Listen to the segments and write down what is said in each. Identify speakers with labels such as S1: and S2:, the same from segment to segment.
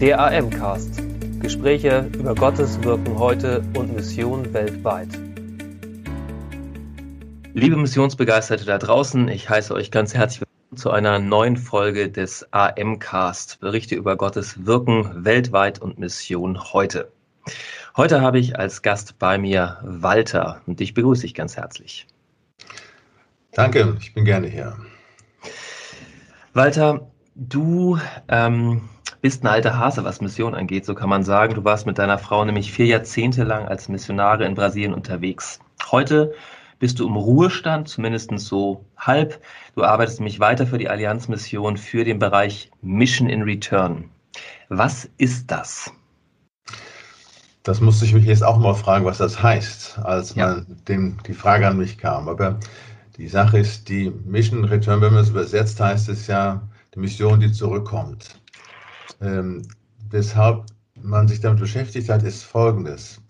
S1: Der AM-Cast. Gespräche über Gottes Wirken heute und Mission weltweit. Liebe Missionsbegeisterte da draußen, ich heiße euch ganz herzlich willkommen zu einer neuen Folge des AM-Cast. Berichte über Gottes Wirken weltweit und Mission heute. Heute habe ich als Gast bei mir Walter und dich begrüße ich ganz herzlich.
S2: Danke, ich bin gerne hier.
S1: Walter, du ähm, bist ein alter Hase, was Mission angeht, so kann man sagen. Du warst mit deiner Frau nämlich vier Jahrzehnte lang als Missionare in Brasilien unterwegs. Heute bist du im Ruhestand, zumindest so halb. Du arbeitest nämlich weiter für die Allianzmission für den Bereich Mission in Return. Was ist das?
S2: Das musste ich mich jetzt auch mal fragen, was das heißt, als ja. man dem, die Frage an mich kam. Aber die Sache ist, die Mission Return, wenn man es übersetzt, heißt es ja, die Mission, die zurückkommt. Ähm, weshalb man sich damit beschäftigt hat, ist folgendes.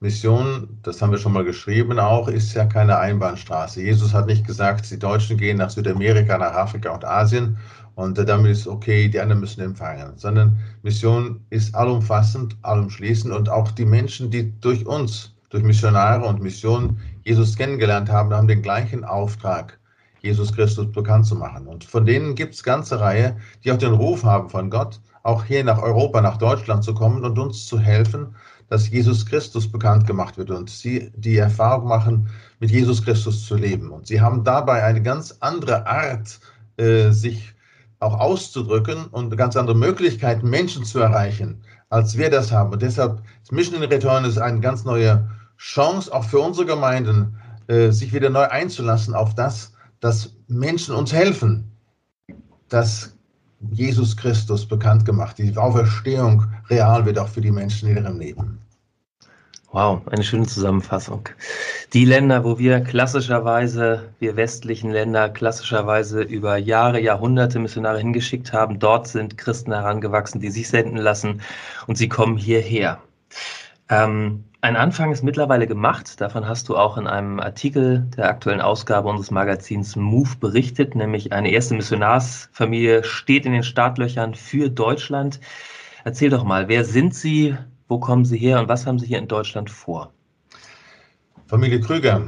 S2: Mission, das haben wir schon mal geschrieben auch, ist ja keine Einbahnstraße. Jesus hat nicht gesagt, die Deutschen gehen nach Südamerika, nach Afrika und Asien und damit ist okay, die anderen müssen empfangen, sondern Mission ist allumfassend, allumschließend und auch die Menschen, die durch uns, durch Missionare und Mission Jesus kennengelernt haben, haben den gleichen Auftrag, Jesus Christus bekannt zu machen. Und von denen gibt es ganze Reihe, die auch den Ruf haben von Gott, auch hier nach Europa, nach Deutschland zu kommen und uns zu helfen, dass Jesus Christus bekannt gemacht wird und sie die Erfahrung machen, mit Jesus Christus zu leben. Und sie haben dabei eine ganz andere Art, äh, sich auch auszudrücken und eine ganz andere Möglichkeit, Menschen zu erreichen, als wir das haben. Und deshalb ist Mission in Return ist eine ganz neue Chance, auch für unsere Gemeinden, äh, sich wieder neu einzulassen auf das, dass Menschen uns helfen, dass Jesus Christus bekannt gemacht. Die Auferstehung real wird auch für die Menschen in ihrem Leben.
S1: Wow, eine schöne Zusammenfassung. Die Länder, wo wir klassischerweise, wir westlichen Länder, klassischerweise über Jahre, Jahrhunderte Missionare hingeschickt haben, dort sind Christen herangewachsen, die sich senden lassen und sie kommen hierher. Ähm, ein Anfang ist mittlerweile gemacht. Davon hast du auch in einem Artikel der aktuellen Ausgabe unseres Magazins Move berichtet, nämlich eine erste Missionarsfamilie steht in den Startlöchern für Deutschland. Erzähl doch mal, wer sind Sie, wo kommen Sie her und was haben Sie hier in Deutschland vor?
S2: Familie Krüger.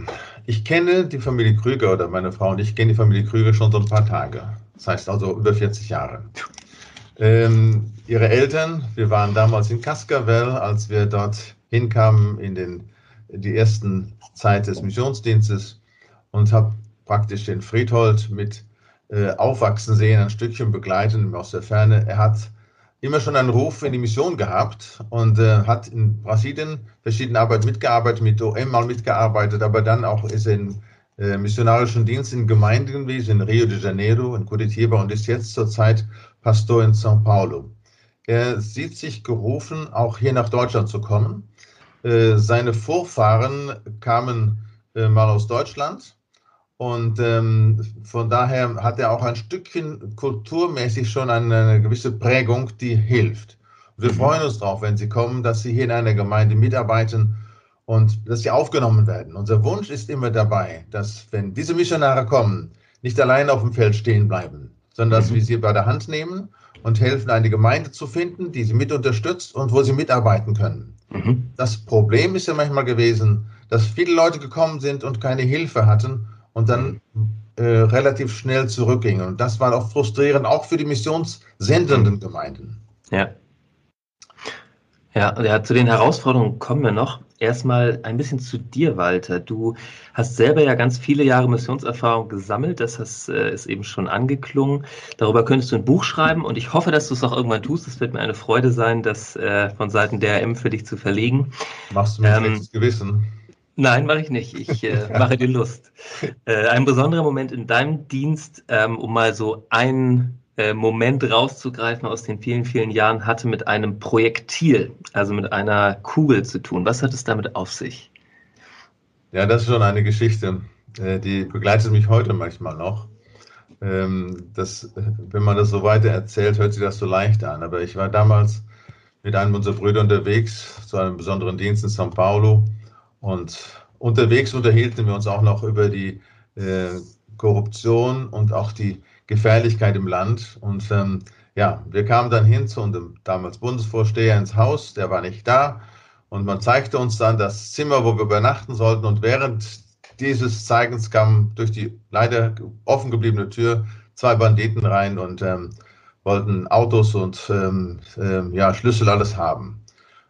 S2: Ich kenne die Familie Krüger oder meine Frau und ich kenne die Familie Krüger schon so ein paar Tage. Das heißt also über 40 Jahre. Ähm, ihre Eltern, wir waren damals in Cascavel, als wir dort hinkamen in den, die ersten Zeit des Missionsdienstes und habe praktisch den Friedhold mit äh, aufwachsen sehen, ein Stückchen begleiten aus der Ferne. Er hat immer schon einen Ruf in die Mission gehabt und äh, hat in Brasilien verschiedene Arbeit mitgearbeitet, mit OM mal mitgearbeitet, aber dann auch ist er in äh, missionarischen Dienst in Gemeinden gewesen, in Rio de Janeiro, in Curitiba und ist jetzt zurzeit Pastor in São Paulo. Er sieht sich gerufen, auch hier nach Deutschland zu kommen. Äh, seine Vorfahren kamen äh, mal aus Deutschland und ähm, von daher hat er auch ein Stückchen kulturmäßig schon eine, gewisse Prägung, die hilft. Wir mhm. freuen uns darauf, wenn Sie kommen, dass Sie hier in einer Gemeinde mitarbeiten und dass Sie aufgenommen werden. Unser Wunsch ist immer dabei, dass wenn diese Missionare kommen, nicht allein auf dem Feld stehen bleiben, sondern dass mhm. wir sie bei der Hand nehmen und helfen, eine Gemeinde zu finden, die sie mit unterstützt und wo sie mitarbeiten können. Mhm. Das Problem ist ja manchmal gewesen, dass viele Leute gekommen sind und keine Hilfe hatten und dann äh, relativ schnell zurückgingen. Und das war auch frustrierend, auch für die missionssendenden mhm. Gemeinden.
S1: Ja. Ja, ja, zu den Herausforderungen kommen wir noch. Erstmal ein bisschen zu dir, Walter. Du hast selber ja ganz viele Jahre Missionserfahrung gesammelt. Das hast, äh, ist eben schon angeklungen. Darüber könntest du ein Buch schreiben und ich hoffe, dass du es auch irgendwann tust. Es wird mir eine Freude sein, das äh, von Seiten der RM für dich zu verlegen.
S2: Machst du mir ähm, Gewissen?
S1: Nein, mache ich nicht. Ich äh, mache dir Lust. Äh, ein besonderer Moment in deinem Dienst, ähm, um mal so ein äh, Moment rauszugreifen aus den vielen, vielen Jahren, hatte mit einem Projektil, also mit einer Kugel zu tun. Was hat es damit auf sich?
S2: Ja, das ist schon eine Geschichte, äh, die begleitet mich heute manchmal noch. Ähm, das, wenn man das so weiter erzählt, hört sich das so leicht an. Aber ich war damals mit einem unserer Brüder unterwegs zu einem besonderen Dienst in São Paulo und unterwegs unterhielten wir uns auch noch über die äh, Korruption und auch die Gefährlichkeit im Land. Und ähm, ja, wir kamen dann hin zu unserem damals Bundesvorsteher ins Haus, der war nicht da. Und man zeigte uns dann das Zimmer, wo wir übernachten sollten. Und während dieses Zeigens kamen durch die leider offen gebliebene Tür zwei Banditen rein und ähm, wollten Autos und ähm, ähm, ja, Schlüssel alles haben.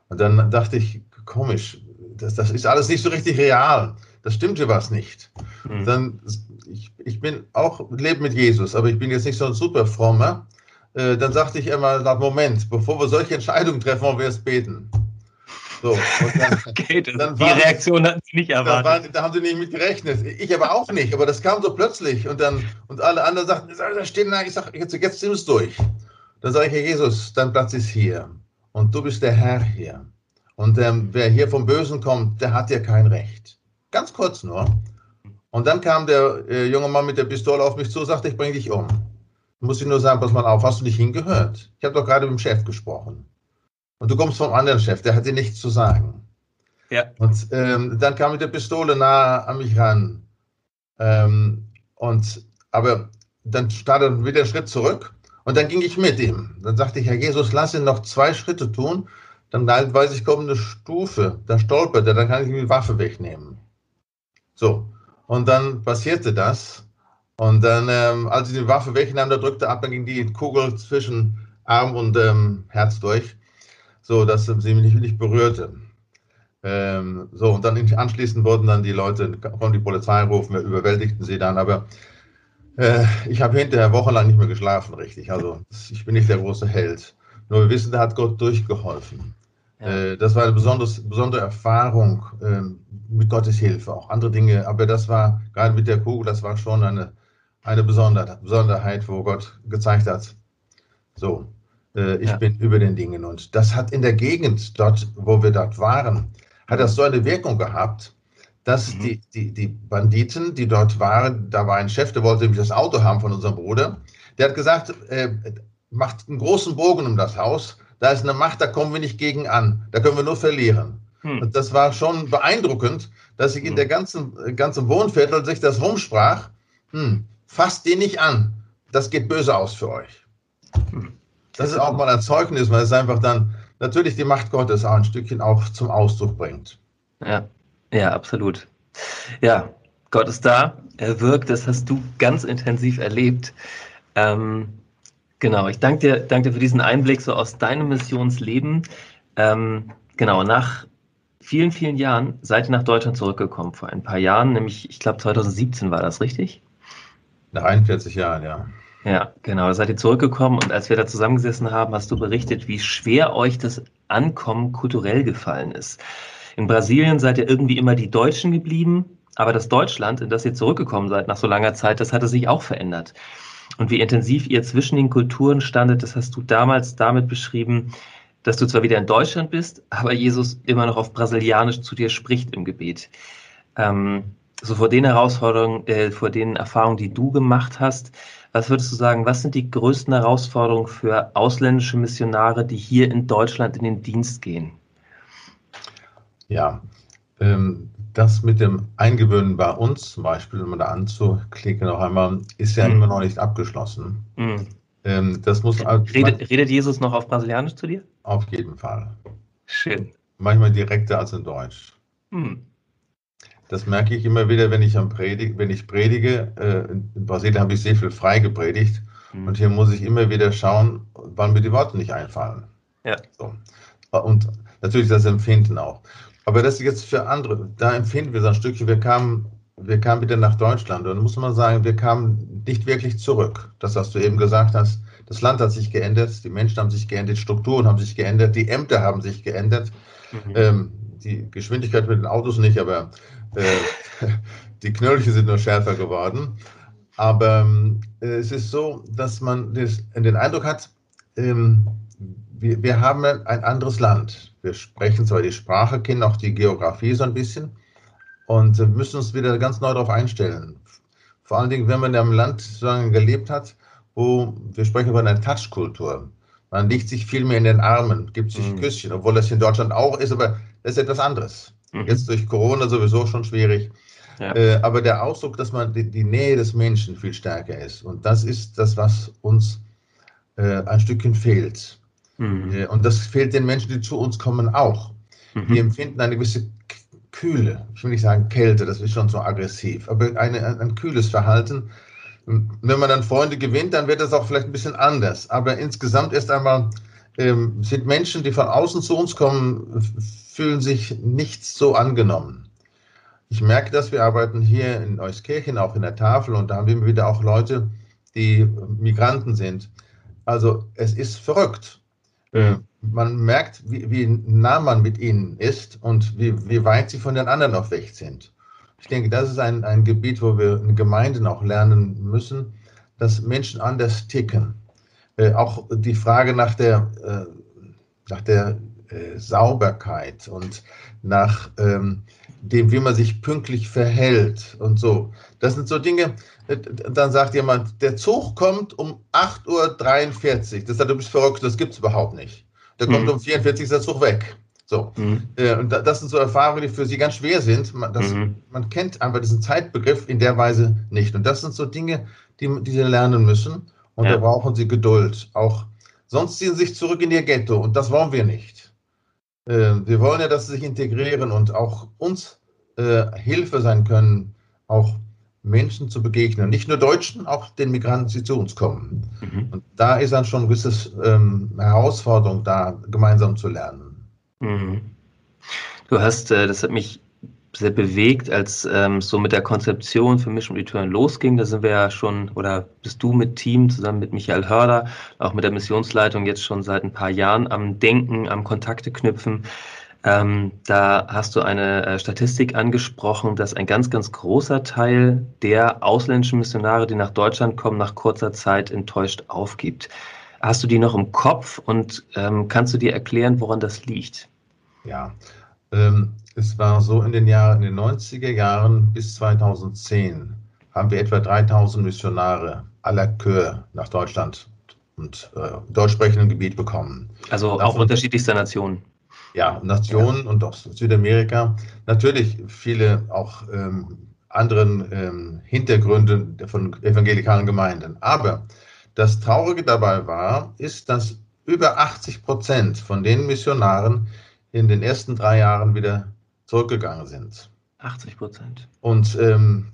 S2: Und dann dachte ich, komisch, das, das ist alles nicht so richtig real. Das stimmt hier was nicht. Mhm. Dann, ich, ich bin auch, lebe mit Jesus, aber ich bin jetzt nicht so ein super frommer. Äh, dann sagte ich immer, Moment, bevor wir solche Entscheidungen treffen, wollen wir erst beten.
S1: So, dann, okay, das, die Reaktion hatten Sie nicht erwartet.
S2: Da, waren, da, haben Sie nicht mit gerechnet. Ich aber auch nicht, aber das kam so plötzlich. Und dann und alle anderen sagten, da stehen da, ich sage, jetzt, jetzt sind wir es durch. Dann sage ich, Herr Jesus, dein Platz ist hier. Und du bist der Herr hier. Und ähm, wer hier vom Bösen kommt, der hat ja kein Recht. Ganz kurz nur. Und dann kam der äh, junge Mann mit der Pistole auf mich zu und sagte, ich bringe dich um. Muss ich nur sagen, pass mal auf, hast du nicht hingehört? Ich habe doch gerade mit dem Chef gesprochen. Und du kommst vom anderen Chef, der hat dir nichts zu sagen. Ja. Und ähm, dann kam mit der Pistole nah an mich ran. Ähm, und, aber dann startete er wieder einen Schritt zurück und dann ging ich mit ihm. Dann sagte ich, Herr Jesus, lass ihn noch zwei Schritte tun. Dann weiß ich, kommt eine Stufe, da stolpert er, dann kann ich ihm die Waffe wegnehmen. So. Und dann passierte das. Und dann, ähm, als ich die Waffe wegnahm, da drückte ab, dann ging die Kugel zwischen Arm und ähm, Herz durch so dass sie mich nicht berührte. Ähm, so, und dann anschließend wurden dann die Leute, konnten die Polizei rufen, wir überwältigten sie dann, aber äh, ich habe hinterher wochenlang nicht mehr geschlafen, richtig. Also ich bin nicht der große Held. Nur wir wissen, da hat Gott durchgeholfen. Ja. Äh, das war eine besondere Erfahrung äh, mit Gottes Hilfe, auch andere Dinge, aber das war, gerade mit der Kugel, das war schon eine, eine Besonderheit, wo Gott gezeigt hat, so, äh, ich ja. bin über den Dingen. Und das hat in der Gegend dort, wo wir dort waren, hat das so eine Wirkung gehabt, dass mhm. die, die, die Banditen, die dort waren, da war ein Chef, der wollte nämlich das Auto haben von unserem Bruder, der hat gesagt, äh, macht einen großen Bogen um das Haus, da ist eine Macht, da kommen wir nicht gegen an, da können wir nur verlieren. Hm. Und das war schon beeindruckend, dass sich in hm. der ganzen, ganzen Wohnviertel sich das rumsprach, hm, fasst den nicht an, das geht böse aus für euch. Hm. Das ist auch mal ein Zeugnis, weil es einfach dann natürlich die Macht Gottes auch ein Stückchen auch zum Ausdruck bringt.
S1: Ja, ja, absolut. Ja, Gott ist da, er wirkt, das hast du ganz intensiv erlebt. Ähm, genau, ich danke dir, danke dir für diesen Einblick so aus deinem Missionsleben. Ähm, genau, nach vielen, vielen Jahren seid ihr nach Deutschland zurückgekommen, vor ein paar Jahren, nämlich, ich glaube 2017 war das, richtig?
S2: Nach 41 Jahren, ja.
S1: Ja, genau. Da seid ihr zurückgekommen und als wir da zusammengesessen haben, hast du berichtet, wie schwer euch das Ankommen kulturell gefallen ist. In Brasilien seid ihr irgendwie immer die Deutschen geblieben, aber das Deutschland, in das ihr zurückgekommen seid nach so langer Zeit, das hatte sich auch verändert. Und wie intensiv ihr zwischen den Kulturen standet, das hast du damals damit beschrieben, dass du zwar wieder in Deutschland bist, aber Jesus immer noch auf Brasilianisch zu dir spricht im Gebet. Ähm, so vor den Herausforderungen, äh, vor den Erfahrungen, die du gemacht hast, was würdest du sagen, was sind die größten Herausforderungen für ausländische Missionare, die hier in Deutschland in den Dienst gehen?
S2: Ja, ähm, das mit dem Eingewöhnen bei uns zum Beispiel, um da anzuklicken noch einmal, ist ja mhm. immer noch nicht abgeschlossen. Mhm.
S1: Ähm, das muss, redet, redet Jesus noch auf Brasilianisch zu dir?
S2: Auf jeden Fall.
S1: Schön.
S2: Manchmal direkter als in Deutsch. Mhm. Das merke ich immer wieder, wenn ich, am Predig, wenn ich predige. Äh, in Brasilien habe ich sehr viel frei gepredigt. Mhm. Und hier muss ich immer wieder schauen, wann mir die Worte nicht einfallen. Ja. So. Und natürlich das Empfinden auch. Aber das ist jetzt für andere, da empfinden wir so ein Stückchen. Wir kamen, wir kamen wieder nach Deutschland und muss man sagen, wir kamen nicht wirklich zurück. Das, was du eben gesagt hast, das Land hat sich geändert, die Menschen haben sich geändert, Strukturen haben sich geändert, die Ämter haben sich geändert. Mhm. Ähm, die Geschwindigkeit mit den Autos nicht, aber äh, die Knöllchen sind nur schärfer geworden. Aber äh, es ist so, dass man das, den Eindruck hat, ähm, wir, wir, haben ein anderes Land. Wir sprechen zwar die Sprache, kennen auch die Geografie so ein bisschen und müssen uns wieder ganz neu darauf einstellen. Vor allen Dingen, wenn man in einem Land sozusagen gelebt hat, wo wir sprechen über eine Touchkultur. Man liegt sich viel mehr in den Armen, gibt sich mhm. Küsschen, obwohl das in Deutschland auch ist, aber das ist etwas anderes. Mhm. Jetzt durch Corona sowieso schon schwierig. Ja. Äh, aber der Ausdruck, dass man die, die, Nähe des Menschen viel stärker ist. Und das ist das, was uns äh, ein Stückchen fehlt. Mhm. Äh, und das fehlt den Menschen, die zu uns kommen, auch. Mhm. Die empfinden eine gewisse Kühle, ich will nicht sagen Kälte, das ist schon so aggressiv, aber eine, ein, ein kühles Verhalten. Wenn man dann Freunde gewinnt, dann wird das auch vielleicht ein bisschen anders. Aber insgesamt erst einmal ähm, sind Menschen, die von außen zu uns kommen, fühlen sich nicht so angenommen. Ich merke dass wir arbeiten hier in Euskirchen, auch in der Tafel, und da haben wir immer wieder auch Leute, die Migranten sind. Also es ist verrückt. Mhm. Man merkt, wie, wie, nah man mit ihnen ist und wie, wie weit sie von den anderen noch weg sind. Ich denke, das ist ein, ein Gebiet, wo wir in Gemeinden auch lernen müssen, dass Menschen anders ticken. Äh, auch die Frage nach der, äh, nach der äh, Sauberkeit und nach ähm, dem, wie man sich pünktlich verhält und so. Das sind so Dinge, äh, dann sagt jemand, der Zug kommt um 8.43 Uhr. Das sagt, du bist verrückt, das gibt es überhaupt nicht. Der kommt mhm. um 44 Uhr, ist der Zug weg. So. Mhm. Äh, und das sind so Erfahrungen, die für sie ganz schwer sind. Man, das, mhm. man kennt einfach diesen Zeitbegriff in der Weise nicht. Und das sind so Dinge, die, die sie lernen müssen. Und ja. da brauchen sie Geduld. Auch sonst ziehen sie sich zurück in ihr Ghetto. Und das wollen wir nicht. Äh, wir wollen ja, dass sie sich integrieren und auch uns äh, Hilfe sein können, auch Menschen zu begegnen. Nicht nur Deutschen, auch den Migranten, die zu uns kommen. Mhm. Und da ist dann schon eine gewisse ähm, Herausforderung da, gemeinsam zu lernen.
S1: Mhm. Du hast, äh, das hat mich sehr bewegt, als ähm, so mit der Konzeption für Mission Return losging. Da sind wir ja schon, oder bist du mit Team zusammen mit Michael Hörder, auch mit der Missionsleitung jetzt schon seit ein paar Jahren am Denken, am Kontakte knüpfen. Ähm, da hast du eine äh, Statistik angesprochen, dass ein ganz, ganz großer Teil der ausländischen Missionare, die nach Deutschland kommen, nach kurzer Zeit enttäuscht aufgibt. Hast du die noch im Kopf und ähm, kannst du dir erklären, woran das liegt?
S2: Ja, ähm, es war so in den Jahren, in den 90er Jahren bis 2010 haben wir etwa 3000 Missionare aller Chör nach Deutschland und äh, deutschsprechenden Gebiet bekommen.
S1: Also auch unterschiedlichster Nationen
S2: ja, Nationen ja. und auch Südamerika. Natürlich viele auch ähm, anderen ähm, Hintergründe von evangelikalen Gemeinden. Aber das Traurige dabei war, ist, dass über 80 Prozent von den Missionaren in den ersten drei Jahren wieder zurückgegangen sind.
S1: 80 Prozent.
S2: Und ähm,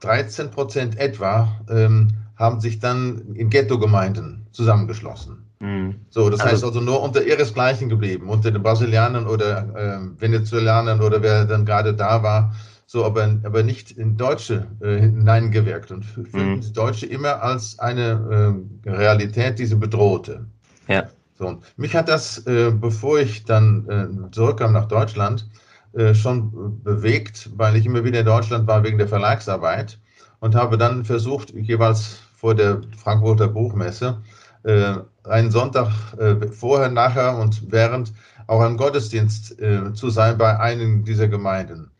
S2: 13 Prozent etwa ähm, haben sich dann in Ghetto-Gemeinden zusammengeschlossen. Mhm. So, das also, heißt also nur unter ihresgleichen geblieben, unter den Brasilianern oder äh, Venezolanern oder wer dann gerade da war, so, aber, aber nicht in Deutsche äh, hineingewirkt und fühlten mhm. Deutsche immer als eine äh, Realität, die sie bedrohte. Ja. So, mich hat das, äh, bevor ich dann äh, zurückkam nach Deutschland, schon bewegt, weil ich immer wieder in Deutschland war wegen der Verlagsarbeit und habe dann versucht, jeweils vor der Frankfurter Buchmesse, äh, einen Sonntag äh, vorher, nachher und während auch am Gottesdienst äh, zu sein bei einem dieser Gemeinden.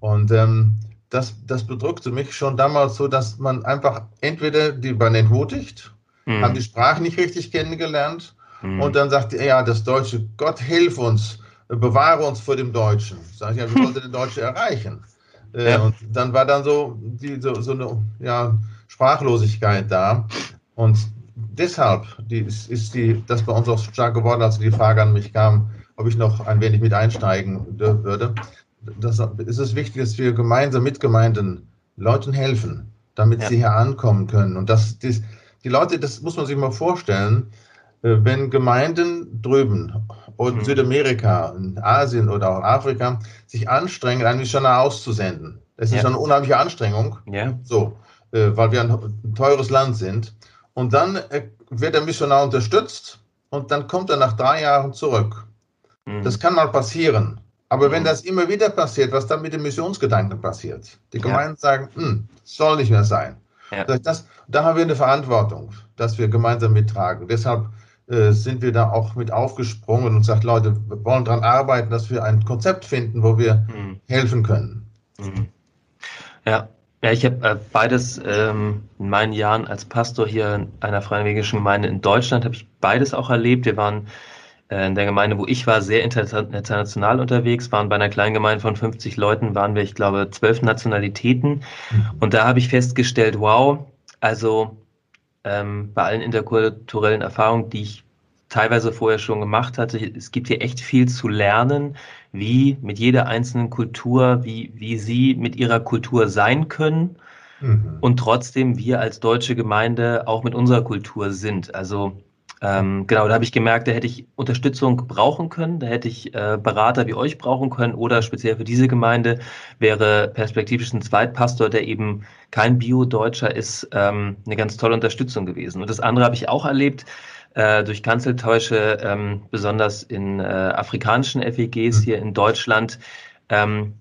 S2: Und ähm, das, das bedrückte mich schon damals so, dass man einfach entweder die man entmutigt, mhm. haben die Sprache nicht richtig kennengelernt mhm. und dann sagt, ja, das Deutsche, Gott hilf uns, bewahre uns vor dem Deutschen. Sag ich, ja, wie sollte der Deutsche erreichen? Äh, ja. Und dann war dann so, die, so, so eine ja, Sprachlosigkeit da. Und deshalb die, ist, ist die, das bei uns auch stark geworden, als die Frage an mich kam, ob ich noch ein wenig mit einsteigen würde. Das ist es wichtig, dass wir gemeinsam mit Gemeinden Leuten helfen, damit ja. sie hier ankommen können. Und das, das, die Leute, das muss man sich mal vorstellen, äh, wenn Gemeinden drüben und mhm. Südamerika, in Asien oder auch Afrika sich anstrengen, einen Missionar auszusenden. Das ist ja. eine unheimliche Anstrengung. Ja. So, äh, weil wir ein teures Land sind. Und dann äh, wird der Missionar unterstützt und dann kommt er nach drei Jahren zurück. Mhm. Das kann mal passieren. Aber mhm. wenn das immer wieder passiert, was dann mit dem Missionsgedanken passiert? Die Gemeinden ja. sagen, hm, soll nicht mehr sein. Ja. Das, da haben wir eine Verantwortung, dass wir gemeinsam mittragen. Deshalb sind wir da auch mit aufgesprungen und sagt, Leute, wir wollen daran arbeiten, dass wir ein Konzept finden, wo wir mhm. helfen können. Mhm.
S1: Ja, ja, ich habe äh, beides ähm, in meinen Jahren als Pastor hier in einer freien Gemeinde in Deutschland, habe ich beides auch erlebt. Wir waren äh, in der Gemeinde, wo ich war, sehr international unterwegs, waren bei einer kleinen Gemeinde von 50 Leuten, waren wir, ich glaube, zwölf Nationalitäten. Mhm. Und da habe ich festgestellt, wow, also ähm, bei allen interkulturellen Erfahrungen, die ich teilweise vorher schon gemacht hatte, es gibt hier echt viel zu lernen, wie mit jeder einzelnen Kultur, wie, wie sie mit ihrer Kultur sein können mhm. und trotzdem wir als deutsche Gemeinde auch mit unserer Kultur sind. Also ähm, genau, da habe ich gemerkt, da hätte ich Unterstützung brauchen können, da hätte ich äh, Berater wie euch brauchen können oder speziell für diese Gemeinde wäre perspektivisch ein Zweitpastor, der eben kein Bio-Deutscher ist, ähm, eine ganz tolle Unterstützung gewesen. Und das andere habe ich auch erlebt äh, durch Kanzeltäusche, ähm, besonders in äh, afrikanischen FEGs mhm. hier in Deutschland. Ähm,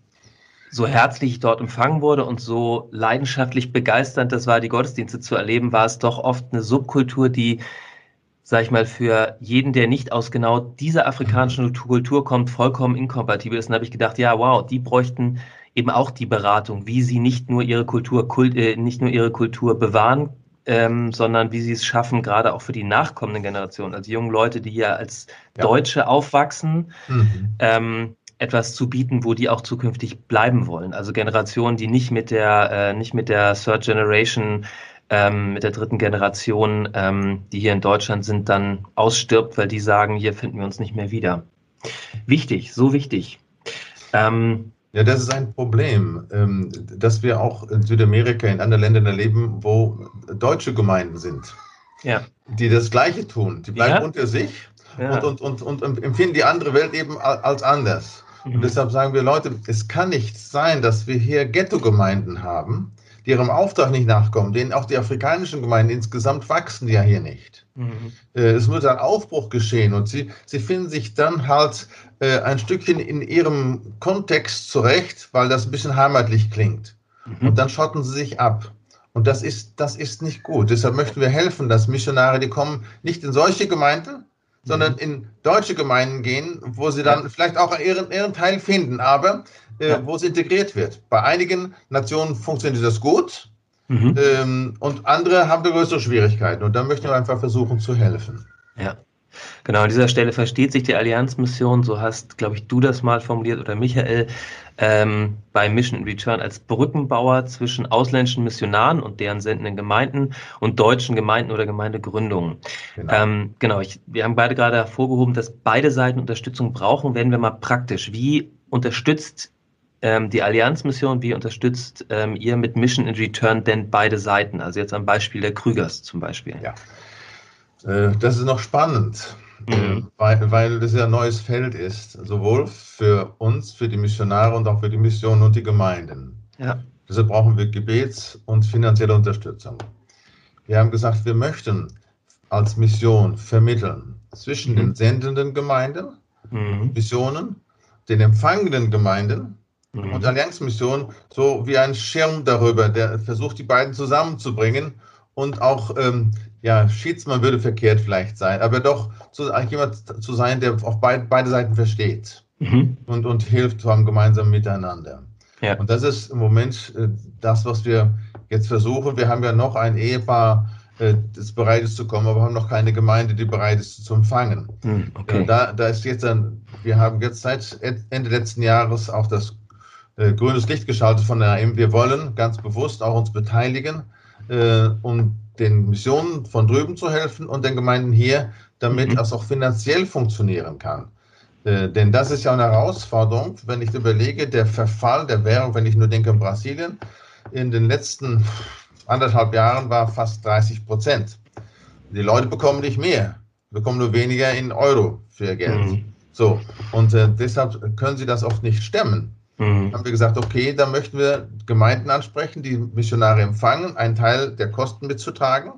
S1: so herzlich ich dort empfangen wurde und so leidenschaftlich begeisternd das war, die Gottesdienste zu erleben, war es doch oft eine Subkultur, die sag ich mal, für jeden, der nicht aus genau dieser afrikanischen Kultur kommt, vollkommen inkompatibel ist. Und habe ich gedacht, ja, wow, die bräuchten eben auch die Beratung, wie sie nicht nur ihre Kultur, Kult, äh, nicht nur ihre Kultur bewahren, ähm, sondern wie sie es schaffen, gerade auch für die nachkommenden Generationen, also junge Leute, die hier als ja. Deutsche aufwachsen, mhm. ähm, etwas zu bieten, wo die auch zukünftig bleiben wollen. Also Generationen, die nicht mit der, äh, nicht mit der Third Generation ähm, mit der dritten Generation, ähm, die hier in Deutschland sind, dann ausstirbt, weil die sagen, hier finden wir uns nicht mehr wieder. Wichtig, so wichtig.
S2: Ähm, ja, das ist ein Problem, ähm, dass wir auch in Südamerika, in anderen Ländern erleben, wo deutsche Gemeinden sind, ja. die das Gleiche tun. Die bleiben ja. unter sich ja. und, und, und, und, empfinden die andere Welt eben als anders. Mhm. Und deshalb sagen wir, Leute, es kann nicht sein, dass wir hier Ghetto-Gemeinden haben, ihrem Auftrag nicht nachkommen, denen auch die afrikanischen Gemeinden insgesamt wachsen ja hier nicht. Mhm. Äh, es muss ein Aufbruch geschehen und sie, sie finden sich dann halt äh, ein Stückchen in ihrem Kontext zurecht, weil das ein bisschen heimatlich klingt. Mhm. Und dann schotten sie sich ab. Und das ist, das ist nicht gut. Deshalb möchten wir helfen, dass Missionare, die kommen, nicht in solche Gemeinden, sondern mhm. in deutsche Gemeinden gehen, wo sie dann vielleicht auch ihren, ihren Teil finden, aber äh, ja. wo es integriert wird. Bei einigen Nationen funktioniert das gut mhm. ähm, und andere haben da größere Schwierigkeiten und da möchten wir einfach versuchen zu helfen.
S1: Ja. Genau, an dieser Stelle versteht sich die Allianzmission, so hast, glaube ich, du das mal formuliert oder Michael, ähm, bei Mission Return als Brückenbauer zwischen ausländischen Missionaren und deren sendenden Gemeinden und deutschen Gemeinden oder Gemeindegründungen. Genau, ähm, genau ich, wir haben beide gerade hervorgehoben, dass beide Seiten Unterstützung brauchen. Werden wir mal praktisch. Wie unterstützt ähm, die Allianzmission, wie unterstützt ähm, ihr mit Mission in Return denn beide Seiten? Also jetzt am Beispiel der Krügers zum Beispiel.
S2: Ja, äh, das ist noch spannend, mhm. weil, weil das ja ein neues Feld ist, sowohl für uns, für die Missionare und auch für die Missionen und die Gemeinden. Ja. Deshalb brauchen wir Gebets- und finanzielle Unterstützung. Wir haben gesagt, wir möchten als Mission vermitteln zwischen mhm. den sendenden Gemeinden, mhm. Missionen, den empfangenden Gemeinden mhm. und Allianzmission so wie ein Schirm darüber, der versucht, die beiden zusammenzubringen und auch, ähm, ja, Schiedsmann würde verkehrt vielleicht sein, aber doch zu, jemand zu sein, der auf beid, beide Seiten versteht mhm. und, und hilft einem gemeinsamen Miteinander. Ja. Und das ist im Moment äh, das, was wir jetzt versuchen. Wir haben ja noch ein Ehepaar, äh, das bereit ist zu kommen, aber wir haben noch keine Gemeinde, die bereit ist zu empfangen. Mhm, okay. da, da ist jetzt dann, wir haben jetzt seit Ende letzten Jahres auch das äh, grünes Licht geschaltet von der AM. Wir wollen ganz bewusst auch uns beteiligen, äh, um den Missionen von drüben zu helfen und den Gemeinden hier, damit mhm. das auch finanziell funktionieren kann. Äh, denn das ist ja eine Herausforderung, wenn ich überlege, der Verfall der Währung, wenn ich nur denke an Brasilien, in den letzten anderthalb Jahren war fast 30 Prozent. Die Leute bekommen nicht mehr, bekommen nur weniger in Euro für ihr Geld. Mhm. So, und äh, deshalb können sie das oft nicht stemmen. Mhm. Haben wir gesagt, okay, da möchten wir Gemeinden ansprechen, die Missionare empfangen, einen Teil der Kosten mitzutragen.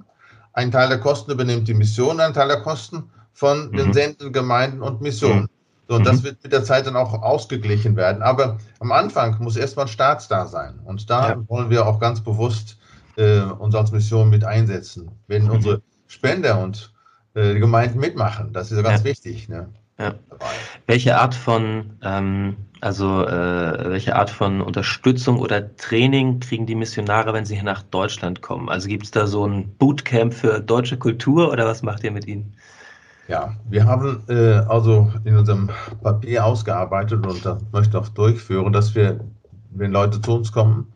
S2: Ein Teil der Kosten übernimmt die Mission, ein Teil der Kosten von mhm. den sendenden Gemeinden und Missionen. Mhm. So, und das mhm. wird mit der Zeit dann auch ausgeglichen werden. Aber am Anfang muss erstmal ein Staatsda sein. Und da ja. wollen wir auch ganz bewusst äh, uns als Mission mit einsetzen. Wenn mhm. unsere Spender und äh, die Gemeinden mitmachen, das ist ja ganz ja. wichtig. Ne?
S1: Ja. Welche Art von, ähm, also äh, welche Art von Unterstützung oder Training kriegen die Missionare, wenn sie hier nach Deutschland kommen? Also gibt es da so ein Bootcamp für deutsche Kultur oder was macht ihr mit ihnen?
S2: Ja, wir haben äh, also in unserem Papier ausgearbeitet und das möchte auch durchführen, dass wir, wenn Leute zu uns kommen,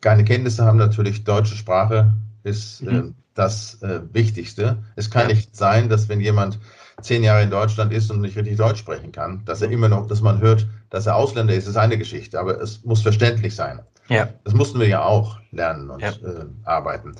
S2: keine Kenntnisse haben, natürlich deutsche Sprache ist mhm. Das äh, Wichtigste. Es kann ja. nicht sein, dass wenn jemand zehn Jahre in Deutschland ist und nicht richtig Deutsch sprechen kann, dass er immer noch, dass man hört, dass er Ausländer ist, ist eine Geschichte, aber es muss verständlich sein. Ja. Das mussten wir ja auch lernen und ja. äh, arbeiten.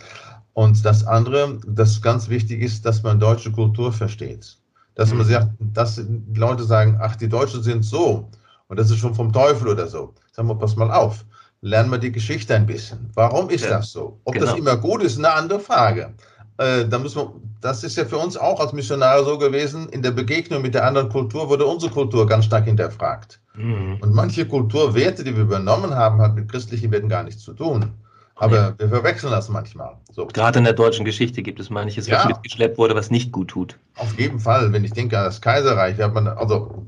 S2: Und das andere, das ganz wichtig ist, dass man deutsche Kultur versteht. Dass mhm. man sagt, dass die Leute sagen, ach, die Deutschen sind so und das ist schon vom Teufel oder so. Sagen wir, pass mal auf, lernen wir die Geschichte ein bisschen. Warum ist ja. das so? Ob genau. das immer gut ist, eine andere Frage. Äh, da müssen wir, das ist ja für uns auch als Missionare so gewesen. In der Begegnung mit der anderen Kultur wurde unsere Kultur ganz stark hinterfragt. Mhm. Und manche Kulturwerte, die wir übernommen haben, hat mit christlichen Werten gar nichts zu tun. Aber ja. wir verwechseln das manchmal.
S1: So. Gerade in der deutschen Geschichte gibt es manches, was ja. mitgeschleppt wurde, was nicht gut tut.
S2: Auf jeden Fall, wenn ich denke an das Kaiserreich, hat man, also,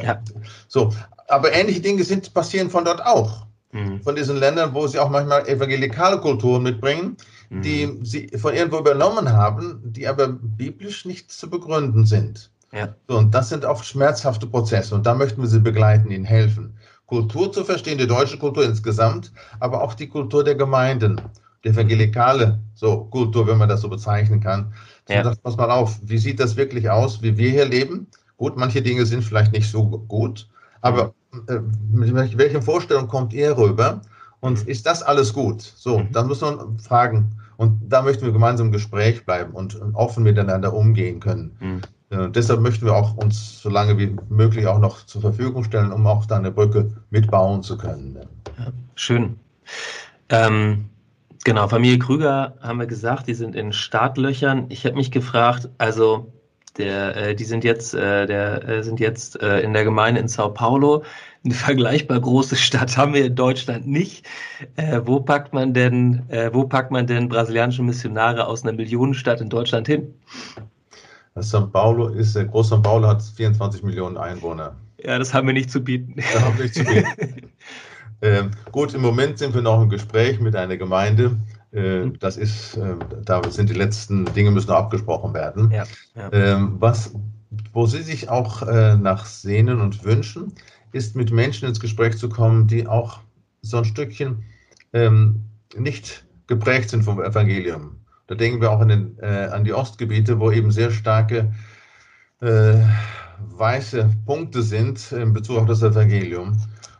S2: ja. so. Aber ähnliche Dinge sind, passieren von dort auch. Mhm. Von diesen Ländern, wo sie auch manchmal evangelikale Kulturen mitbringen, mhm. die sie von irgendwo übernommen haben, die aber biblisch nicht zu begründen sind. Ja. So, und das sind oft schmerzhafte Prozesse und da möchten wir sie begleiten, ihnen helfen. Kultur zu verstehen, die deutsche Kultur insgesamt, aber auch die Kultur der Gemeinden, die evangelikale so, Kultur, wenn man das so bezeichnen kann. Ja. das, pass mal auf, wie sieht das wirklich aus, wie wir hier leben? Gut, manche Dinge sind vielleicht nicht so gut, aber äh, mit welchen Vorstellungen kommt ihr rüber? Und mhm. ist das alles gut? So, mhm. dann muss man fragen. Und da möchten wir gemeinsam im Gespräch bleiben und offen miteinander umgehen können. Mhm. Äh, deshalb möchten wir auch uns so lange wie möglich auch noch zur Verfügung stellen, um auch da eine Brücke mitbauen zu können.
S1: Ja, schön. Ähm, genau, Familie Krüger haben wir gesagt, die sind in Startlöchern. Ich habe mich gefragt, also der, äh, die sind jetzt, äh, der, äh, sind jetzt äh, in der Gemeinde in Sao Paulo. Eine vergleichbar große Stadt haben wir in Deutschland nicht. Äh, wo packt man denn, äh, wo packt man denn brasilianische Missionare aus einer Millionenstadt in Deutschland hin?
S2: São Paulo ist, der Groß São Paulo hat 24 Millionen Einwohner.
S1: Ja, das haben wir nicht zu bieten. Das haben wir nicht zu
S2: bieten. ähm, gut, im Moment sind wir noch im Gespräch mit einer Gemeinde. Äh, mhm. das ist, äh, da sind die letzten Dinge müssen noch abgesprochen werden. Ja, ja. Ähm, was, wo Sie sich auch äh, nach sehnen und wünschen, ist mit Menschen ins Gespräch zu kommen, die auch so ein Stückchen ähm, nicht geprägt sind vom Evangelium. Da denken wir auch an, den, äh, an die Ostgebiete, wo eben sehr starke äh, weiße Punkte sind in Bezug auf das Evangelium.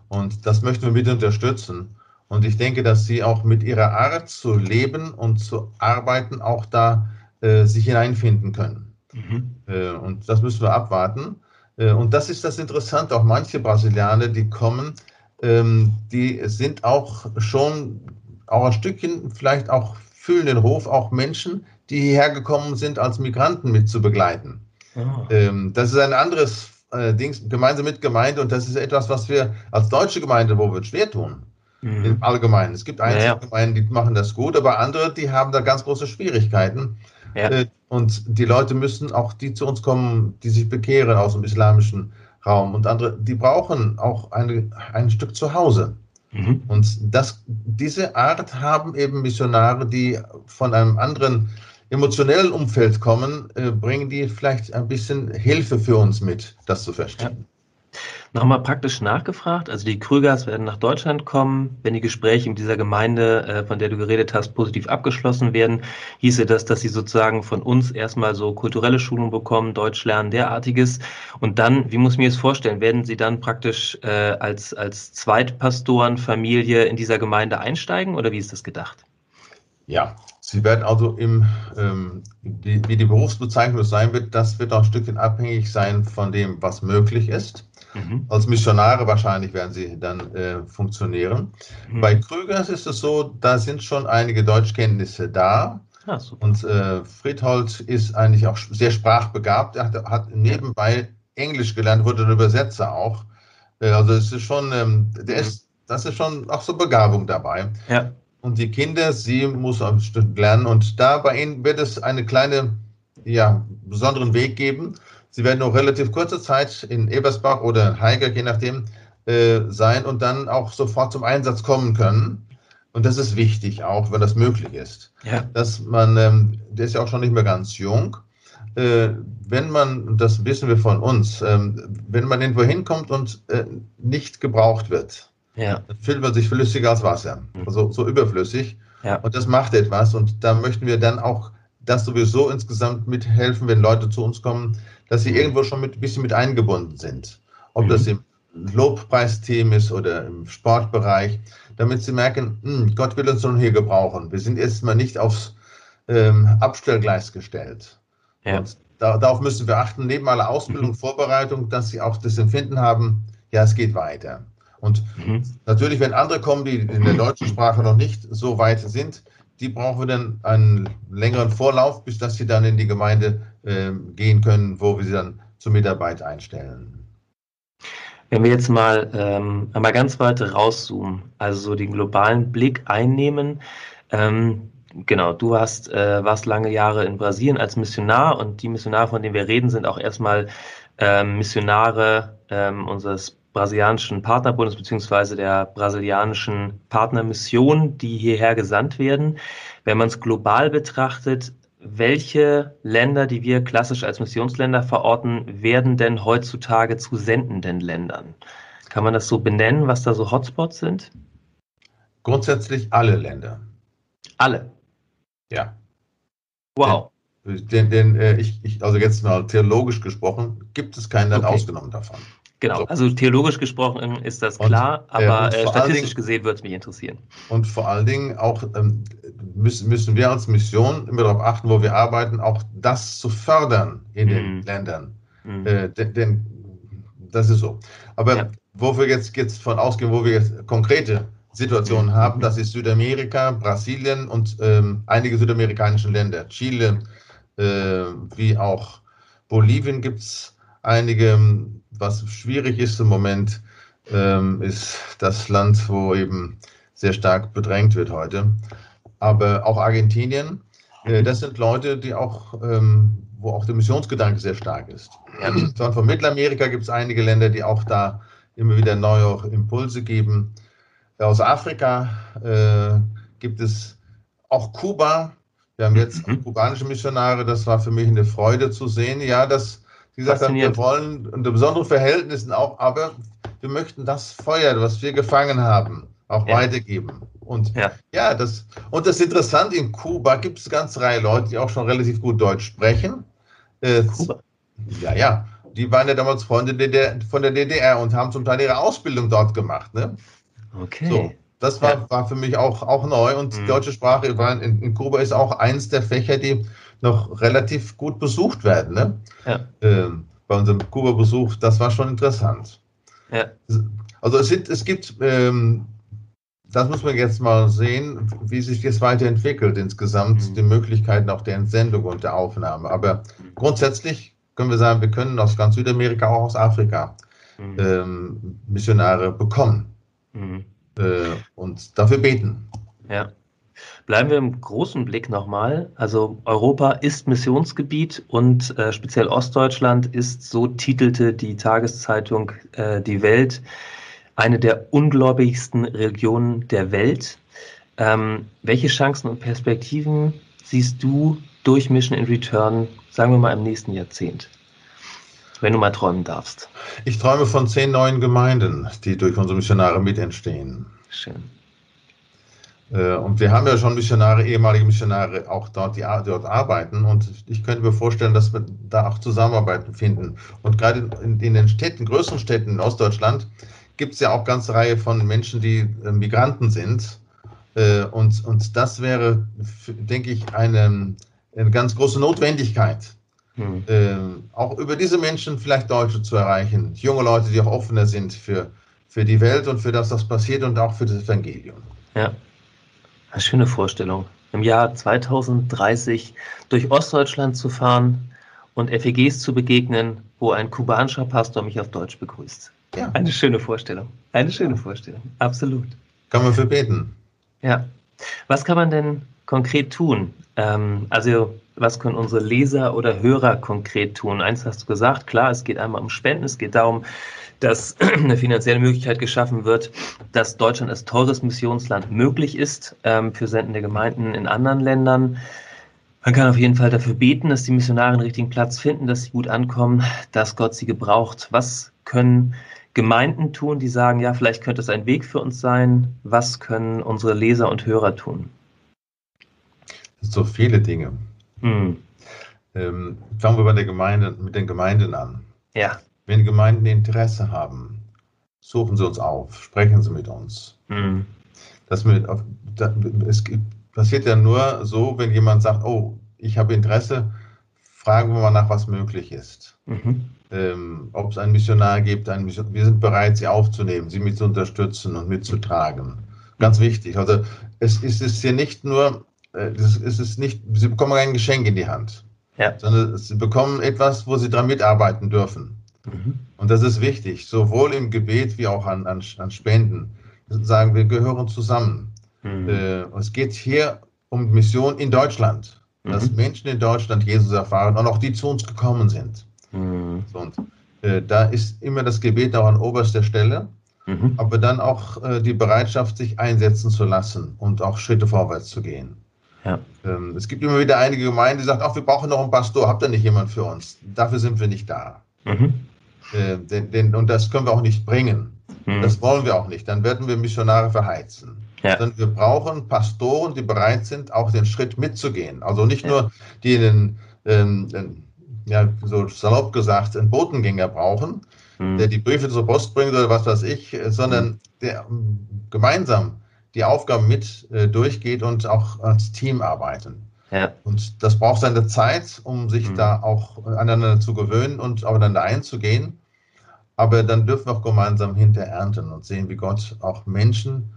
S2: Und das möchten wir mit unterstützen. Und ich denke, dass sie auch mit ihrer Art zu leben und zu arbeiten auch da äh, sich hineinfinden können. Mhm. Äh, und das müssen wir abwarten. Äh, und das ist das Interessante. Auch manche Brasilianer, die kommen, ähm, die sind auch schon auch ein Stückchen vielleicht auch füllen den Hof auch Menschen, die hierher gekommen sind, als Migranten mit zu begleiten. Oh. Ähm, das ist ein anderes äh, Ding, gemeinsam mit Gemeinde und das ist etwas, was wir als deutsche Gemeinde, wo wir es schwer tun. Mhm. Im Allgemeinen. Es gibt einzelne ja, ja. Gemeinden, die machen das gut, aber andere, die haben da ganz große Schwierigkeiten. Ja. Äh, und die Leute müssen auch die zu uns kommen, die sich bekehren aus dem islamischen Raum und andere, die brauchen auch eine, ein Stück Zuhause. Mhm. Und das, diese Art haben eben Missionare, die von einem anderen emotionellen Umfeld kommen, äh, bringen die vielleicht ein bisschen Hilfe für uns mit, das zu verstehen.
S1: Nochmal praktisch nachgefragt, also die Krügers werden nach Deutschland kommen. Wenn die Gespräche in dieser Gemeinde, äh, von der du geredet hast, positiv abgeschlossen werden, hieße das, dass sie sozusagen von uns erstmal so kulturelle Schulung bekommen, Deutsch lernen, derartiges. Und dann, wie muss ich mir das vorstellen, werden sie dann praktisch äh, als, als Zweitpastorenfamilie in dieser Gemeinde einsteigen oder wie ist das gedacht?
S2: Ja, Sie werden also im, ähm, wie, wie die Berufsbezeichnung sein wird, das wird auch ein Stückchen abhängig sein von dem, was möglich ist. Mhm. Als Missionare wahrscheinlich werden sie dann äh, funktionieren. Mhm. Bei Krügers ist es so, da sind schon einige Deutschkenntnisse da. Ah, und äh, Friedhold ist eigentlich auch sehr sprachbegabt. Er hat, hat nebenbei Englisch gelernt, wurde ein Übersetzer auch. Äh, also es ist schon, ähm, der mhm. ist, das ist schon auch so Begabung dabei. Ja. Und die Kinder, sie muss ein Stück lernen. Und da bei ihnen wird es eine kleine, ja, besonderen Weg geben. Sie werden noch relativ kurze Zeit in Ebersbach oder Heiger, je nachdem, äh, sein und dann auch sofort zum Einsatz kommen können. Und das ist wichtig auch, wenn das möglich ist. Ja. Dass man, ähm, der ist ja auch schon nicht mehr ganz jung, äh, wenn man, das wissen wir von uns, ähm, wenn man irgendwo hinkommt und äh, nicht gebraucht wird, ja. dann fühlt man sich flüssiger als Wasser. Mhm. Also so überflüssig. Ja. Und das macht etwas. Und da möchten wir dann auch das sowieso insgesamt mithelfen, wenn Leute zu uns kommen, dass sie irgendwo schon mit, ein bisschen mit eingebunden sind. Ob mhm. das im Lobpreisteam ist oder im Sportbereich, damit sie merken, hm, Gott will uns nun hier gebrauchen. Wir sind erstmal nicht aufs ähm, Abstellgleis gestellt. Ja. Und da, darauf müssen wir achten, neben aller Ausbildung, mhm. Vorbereitung, dass sie auch das Empfinden haben, ja, es geht weiter. Und mhm. natürlich, wenn andere kommen, die in der deutschen Sprache noch nicht so weit sind, die brauchen dann einen längeren Vorlauf, bis dass sie dann in die Gemeinde äh, gehen können, wo wir sie dann zur Mitarbeit einstellen.
S1: Wenn wir jetzt mal ähm, einmal ganz weit rauszoomen, also so den globalen Blick einnehmen, ähm, genau, du warst, äh, warst lange Jahre in Brasilien als Missionar und die Missionare, von denen wir reden, sind auch erstmal ähm, Missionare ähm, unseres brasilianischen Partnerbundes beziehungsweise der brasilianischen Partnermission, die hierher gesandt werden. Wenn man es global betrachtet, welche Länder, die wir klassisch als Missionsländer verorten, werden denn heutzutage zu sendenden Ländern? Kann man das so benennen, was da so Hotspots sind?
S2: Grundsätzlich alle Länder.
S1: Alle?
S2: Ja.
S1: Wow.
S2: Denn, denn äh, ich, ich, also jetzt mal theologisch gesprochen, gibt es kein Land okay. ausgenommen davon.
S1: Genau, so. also theologisch gesprochen ist das klar, und, aber äh, statistisch Dingen, gesehen würde es mich interessieren.
S2: Und vor allen Dingen auch ähm, müssen, müssen wir als Mission immer darauf achten, wo wir arbeiten, auch das zu fördern in mhm. den Ländern. Mhm. Äh, denn, denn, das ist so. Aber ja. wo wir jetzt, jetzt von ausgehen, wo wir jetzt konkrete Situationen mhm. haben, das ist Südamerika, Brasilien und ähm, einige südamerikanische Länder, Chile, äh, wie auch Bolivien gibt es einige was schwierig ist im Moment, ähm, ist das Land, wo eben sehr stark bedrängt wird heute. Aber auch Argentinien, äh, das sind Leute, die auch, ähm, wo auch der Missionsgedanke sehr stark ist. Ja, von Mittelamerika gibt es einige Länder, die auch da immer wieder neue Impulse geben. Aus Afrika äh, gibt es auch Kuba. Wir haben jetzt mhm. kubanische Missionare. Das war für mich eine Freude zu sehen. Ja, das die gesagt haben, wir wollen unter besonderen Verhältnissen auch, aber wir möchten das Feuer, was wir gefangen haben, auch ja. weitergeben. Und ja. ja, das und das ist interessant, in Kuba gibt es ganze Reihe Leute, die auch schon relativ gut Deutsch sprechen. Äh, Kuba. Ja, ja. Die waren ja damals Freunde der, von der DDR und haben zum Teil ihre Ausbildung dort gemacht. Ne?
S1: Okay. So,
S2: das war, ja. war für mich auch, auch neu und mhm. deutsche Sprache in, in Kuba ist auch eins der Fächer, die noch relativ gut besucht werden. Ne? Ja. Ähm, bei unserem Kuba-Besuch, das war schon interessant. Ja. Also es, sind, es gibt, ähm, das muss man jetzt mal sehen, wie sich das weiterentwickelt insgesamt, mhm. die Möglichkeiten auch der Entsendung und der Aufnahme. Aber grundsätzlich können wir sagen, wir können aus ganz Südamerika, auch aus Afrika mhm. ähm, Missionare bekommen mhm. äh, und dafür beten.
S1: Ja. Bleiben wir im großen Blick nochmal. Also Europa ist Missionsgebiet und äh, speziell Ostdeutschland ist, so titelte die Tageszeitung äh, Die Welt, eine der ungläubigsten Religionen der Welt. Ähm, welche Chancen und Perspektiven siehst du durch Mission in Return, sagen wir mal im nächsten Jahrzehnt? Wenn du mal träumen darfst.
S2: Ich träume von zehn neuen Gemeinden, die durch unsere Missionare mit entstehen.
S1: Schön.
S2: Äh, und wir haben ja schon Missionare, ehemalige Missionare auch dort, die dort arbeiten. Und ich könnte mir vorstellen, dass wir da auch Zusammenarbeiten finden. Und gerade in, in den Städten, größeren Städten in Ostdeutschland, gibt es ja auch ganze Reihe von Menschen, die äh, Migranten sind. Äh, und, und das wäre, denke ich, eine, eine ganz große Notwendigkeit. Hm. auch über diese Menschen vielleicht Deutsche zu erreichen. Junge Leute, die auch offener sind für, für die Welt und für das, was passiert und auch für das Evangelium.
S1: Ja. Eine schöne Vorstellung. Im Jahr 2030 durch Ostdeutschland zu fahren und FEGs zu begegnen, wo ein kubanischer Pastor mich auf Deutsch begrüßt. Ja. Eine schöne Vorstellung. Eine schöne Vorstellung. Absolut.
S2: Kann man für beten.
S1: Ja. Was kann man denn konkret tun? Ähm, also, was können unsere Leser oder Hörer konkret tun? Eins hast du gesagt, klar, es geht einmal um Spenden, es geht darum, dass eine finanzielle Möglichkeit geschaffen wird, dass Deutschland als teures Missionsland möglich ist ähm, für sendende Gemeinden in anderen Ländern. Man kann auf jeden Fall dafür beten, dass die Missionare einen richtigen Platz finden, dass sie gut ankommen, dass Gott sie gebraucht. Was können Gemeinden tun, die sagen, ja, vielleicht könnte es ein Weg für uns sein? Was können unsere Leser und Hörer tun?
S2: So viele Dinge. Mhm. Ähm, fangen wir bei der Gemeinde, mit den Gemeinden an.
S1: Ja.
S2: Wenn Gemeinden Interesse haben, suchen sie uns auf, sprechen sie mit uns. Mhm. Das mit, das, es passiert ja nur so, wenn jemand sagt, oh, ich habe Interesse, fragen wir mal nach, was möglich ist. Mhm. Ähm, ob es einen Missionar gibt, einen Mission wir sind bereit, sie aufzunehmen, sie mit zu unterstützen und mitzutragen. Ganz wichtig. Also es ist es hier nicht nur, äh, es ist nicht, sie bekommen ein Geschenk in die Hand, ja. sondern sie bekommen etwas, wo sie daran mitarbeiten dürfen. Mhm. Und das ist wichtig, sowohl im Gebet wie auch an, an, an Spenden. Sagen wir gehören zusammen. Mhm. Äh, es geht hier um Mission in Deutschland dass mhm. Menschen in Deutschland Jesus erfahren und auch die zu uns gekommen sind. Mhm. So, und äh, da ist immer das Gebet auch an oberster Stelle, mhm. aber dann auch äh, die Bereitschaft, sich einsetzen zu lassen und auch Schritte vorwärts zu gehen. Ja. Ähm, es gibt immer wieder einige Gemeinden, die sagen, ach, wir brauchen noch einen Pastor, habt ihr nicht jemand für uns? Dafür sind wir nicht da. Mhm. Äh, denn, denn, und das können wir auch nicht bringen. Mhm. Das wollen wir auch nicht. Dann werden wir Missionare verheizen. Ja. Sondern wir brauchen Pastoren, die bereit sind, auch den Schritt mitzugehen. Also nicht ja. nur die den, ähm, den, ja, so salopp gesagt, einen Botengänger brauchen, mhm. der die Briefe zur Post bringt oder was weiß ich, sondern mhm. der ähm, gemeinsam die Aufgaben mit äh, durchgeht und auch als Team arbeiten. Ja. Und das braucht seine Zeit, um sich mhm. da auch aneinander zu gewöhnen und aufeinander einzugehen. Aber dann dürfen wir auch gemeinsam hinter ernten und sehen, wie Gott auch Menschen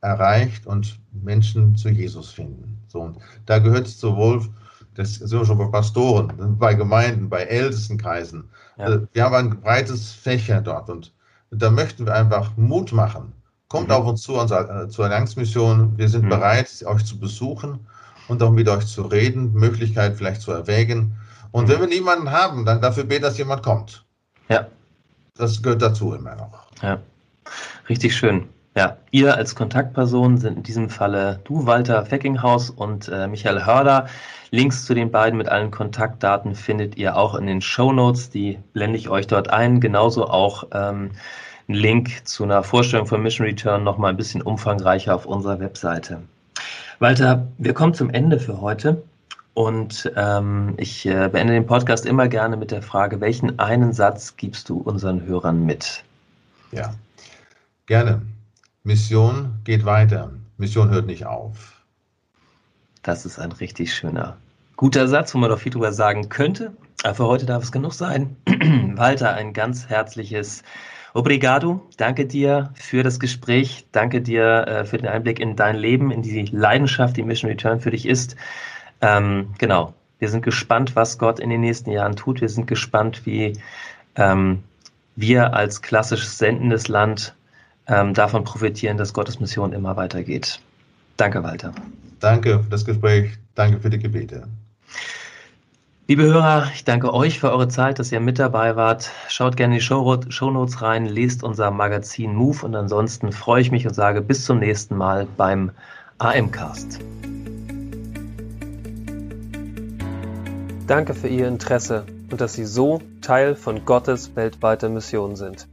S2: erreicht und Menschen zu Jesus finden. So, und da gehört es sowohl, das sind wir schon bei Pastoren, bei Gemeinden, bei Ältestenkreisen. Ja. Äh, wir haben ein breites Fächer dort und da möchten wir einfach Mut machen. Kommt mhm. auf uns zu, unser, äh, zur Allianzmission. Wir sind mhm. bereit, euch zu besuchen und auch mit euch zu reden, Möglichkeit vielleicht zu erwägen. Und mhm. wenn wir niemanden haben, dann dafür beten, dass jemand kommt.
S1: Ja.
S2: Das gehört dazu immer noch.
S1: Ja, richtig schön. Ja, ihr als Kontaktperson sind in diesem Falle du, Walter Feckinghaus und äh, Michael Hörder. Links zu den beiden mit allen Kontaktdaten findet ihr auch in den Show Notes. Die blende ich euch dort ein. Genauso auch ähm, ein Link zu einer Vorstellung von Mission Return nochmal ein bisschen umfangreicher auf unserer Webseite. Walter, wir kommen zum Ende für heute. Und ähm, ich äh, beende den Podcast immer gerne mit der Frage, welchen einen Satz gibst du unseren Hörern mit?
S2: Ja, gerne. Mission geht weiter. Mission hört nicht auf.
S1: Das ist ein richtig schöner, guter Satz, wo man doch viel drüber sagen könnte. Aber für heute darf es genug sein. Walter, ein ganz herzliches Obrigado. Danke dir für das Gespräch. Danke dir äh, für den Einblick in dein Leben, in die Leidenschaft, die Mission Return für dich ist. Ähm, genau. Wir sind gespannt, was Gott in den nächsten Jahren tut. Wir sind gespannt, wie ähm, wir als klassisches sendendes Land ähm, davon profitieren, dass Gottes Mission immer weitergeht. Danke, Walter.
S2: Danke für das Gespräch. Danke für die Gebete.
S1: Liebe Hörer, ich danke euch für eure Zeit, dass ihr mit dabei wart. Schaut gerne in die Show Notes rein, lest unser Magazin Move und ansonsten freue ich mich und sage bis zum nächsten Mal beim AMcast. Danke für Ihr Interesse und dass Sie so Teil von Gottes weltweiter Mission sind.